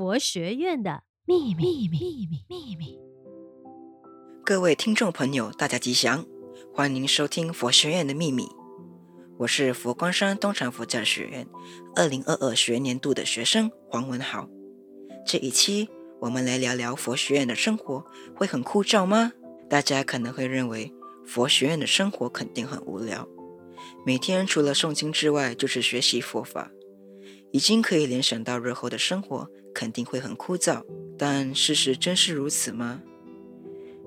佛学院的秘密秘密秘密。各位听众朋友，大家吉祥，欢迎收听佛学院的秘密。我是佛光山东禅佛教学院二零二二学年度的学生黄文豪。这一期我们来聊聊佛学院的生活会很枯燥吗？大家可能会认为佛学院的生活肯定很无聊，每天除了诵经之外就是学习佛法，已经可以联想到日后的生活肯定会很枯燥。但事实真是如此吗？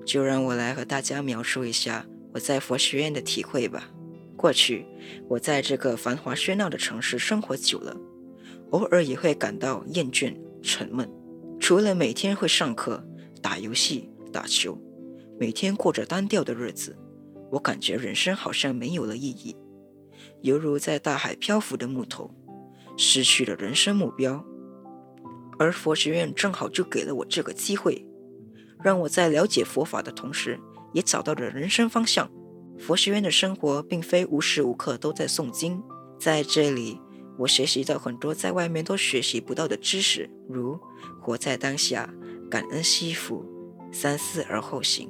就让我来和大家描述一下我在佛学院的体会吧。过去，我在这个繁华喧闹的城市生活久了，偶尔也会感到厌倦、沉闷。除了每天会上课、打游戏、打球，每天过着单调的日子，我感觉人生好像没有了意义，犹如在大海漂浮的木头，失去了人生目标。而佛学院正好就给了我这个机会，让我在了解佛法的同时，也找到了人生方向。佛学院的生活并非无时无刻都在诵经，在这里，我学习到很多在外面都学习不到的知识，如活在当下、感恩惜福、三思而后行、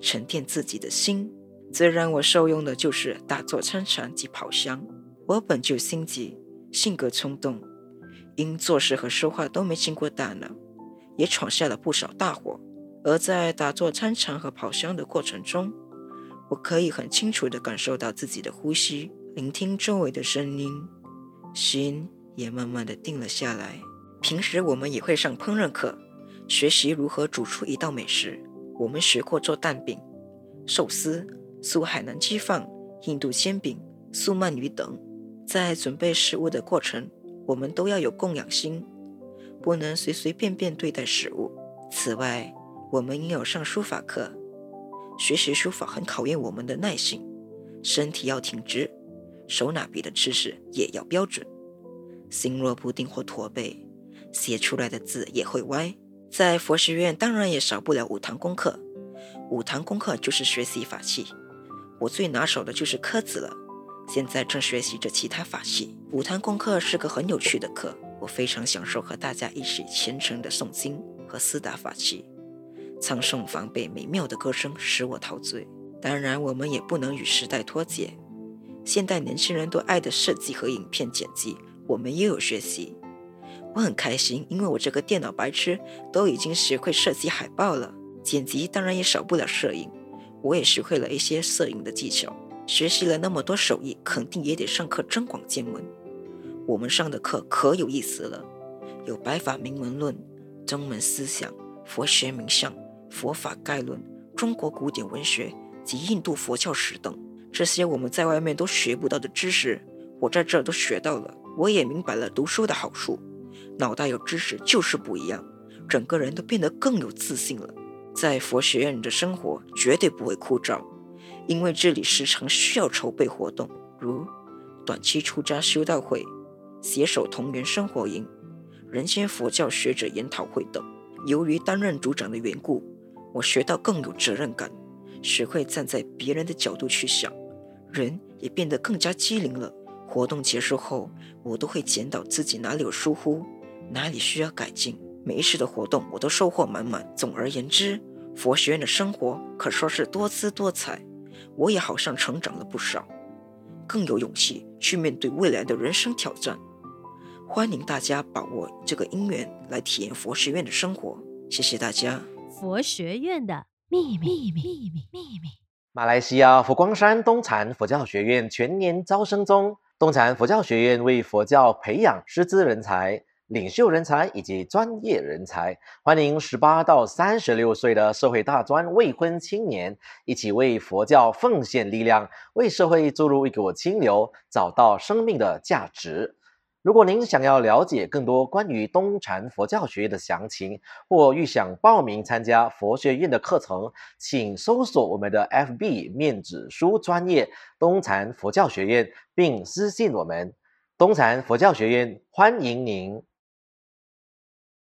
沉淀自己的心。最让我受用的就是打坐参禅及跑香。我本就心急，性格冲动，因做事和说话都没经过大脑，也闯下了不少大祸。而在打坐参禅和跑香的过程中，我可以很清楚地感受到自己的呼吸，聆听周围的声音，心也慢慢地定了下来。平时我们也会上烹饪课，学习如何煮出一道美食。我们学过做蛋饼、寿司、素海南鸡饭、印度煎饼、素鳗鱼等。在准备食物的过程，我们都要有供养心，不能随随便便对待食物。此外，我们也有上书法课。学习书法很考验我们的耐性，身体要挺直，手拿笔的姿势也要标准。心若不定或驼背，写出来的字也会歪。在佛学院当然也少不了五堂功课，五堂功课就是学习法器。我最拿手的就是刻字了，现在正学习着其他法器。五堂功课是个很有趣的课，我非常享受和大家一起虔诚的诵经和四大法器。唱诵防备美妙的歌声使我陶醉。当然，我们也不能与时代脱节。现代年轻人都爱的设计和影片剪辑，我们也有学习。我很开心，因为我这个电脑白痴都已经学会设计海报了。剪辑当然也少不了摄影，我也学会了一些摄影的技巧。学习了那么多手艺，肯定也得上课增广见闻。我们上的课可有意思了，有《白法明门论》、宗门思想、佛学名相。佛法概论、中国古典文学及印度佛教史等，这些我们在外面都学不到的知识，我在这儿都学到了。我也明白了读书的好处，脑袋有知识就是不一样，整个人都变得更有自信了。在佛学院的生活绝对不会枯燥，因为这里时常需要筹备活动，如短期出家修道会、携手同源生活营、人间佛教学者研讨会等。由于担任组长的缘故，我学到更有责任感，学会站在别人的角度去想，人也变得更加机灵了。活动结束后，我都会检讨自己哪里有疏忽，哪里需要改进。每一次的活动，我都收获满满。总而言之，佛学院的生活可说是多姿多彩，我也好像成长了不少，更有勇气去面对未来的人生挑战。欢迎大家把握这个因缘来体验佛学院的生活。谢谢大家。佛学院的秘密，秘密，秘密，秘密。马来西亚佛光山东禅佛教学院全年招生中。东禅佛教学院为佛教培养师资人才、领袖人才以及专业人才，欢迎十八到三十六岁的社会大专未婚青年一起为佛教奉献力量，为社会注入一股清流，找到生命的价值。如果您想要了解更多关于东禅佛教学院的详情，或预想报名参加佛学院的课程，请搜索我们的 FB 面子书专业东禅佛教学院，并私信我们。东禅佛教学院欢迎您。